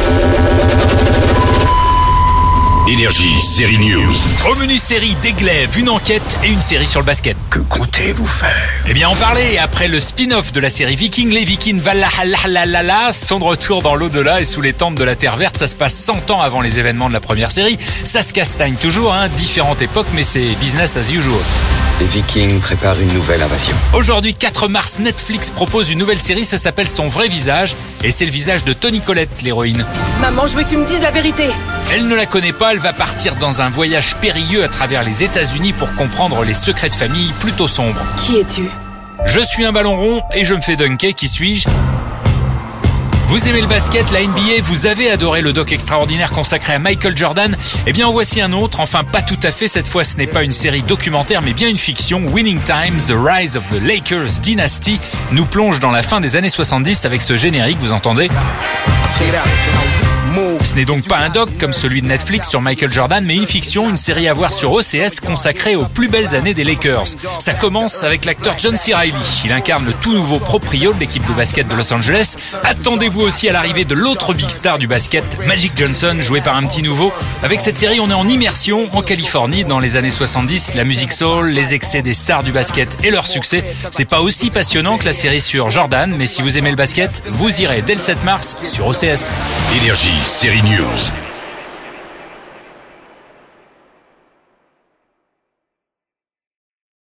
Thank you. Énergie, série News. Au menu série des glaives, une enquête et une série sur le basket. Que comptez-vous faire? Eh bien, en parler après le spin-off de la série Viking, les Vikings Valhalla sont de retour dans l'au-delà et sous les tentes de la Terre Verte. Ça se passe 100 ans avant les événements de la première série. Ça se castagne toujours, hein, différentes époques, mais c'est business as usual. Les Vikings préparent une nouvelle invasion. Aujourd'hui, 4 mars, Netflix propose une nouvelle série, ça s'appelle Son vrai visage, et c'est le visage de Tony Collette, l'héroïne. Maman, je veux que tu me dises la vérité. Elle ne la connaît pas, elle va partir dans un voyage périlleux à travers les États-Unis pour comprendre les secrets de famille plutôt sombres. Qui es-tu? Je suis un ballon rond et je me fais dunker, qui suis-je? Vous aimez le basket, la NBA, vous avez adoré le doc extraordinaire consacré à Michael Jordan? Eh bien en voici un autre, enfin pas tout à fait, cette fois ce n'est pas une série documentaire mais bien une fiction, Winning Time, The Rise of the Lakers Dynasty, nous plonge dans la fin des années 70 avec ce générique, vous entendez? Ce n'est donc pas un doc comme celui de Netflix sur Michael Jordan, mais une fiction, une série à voir sur OCS consacrée aux plus belles années des Lakers. Ça commence avec l'acteur John C. Reilly. Il incarne le tout nouveau proprio de l'équipe de basket de Los Angeles. Attendez-vous aussi à l'arrivée de l'autre big star du basket, Magic Johnson, joué par un petit nouveau. Avec cette série, on est en immersion en Californie dans les années 70. La musique soul, les excès des stars du basket et leur succès. C'est pas aussi passionnant que la série sur Jordan, mais si vous aimez le basket, vous irez dès le 7 mars sur OCS. Énergie, série News.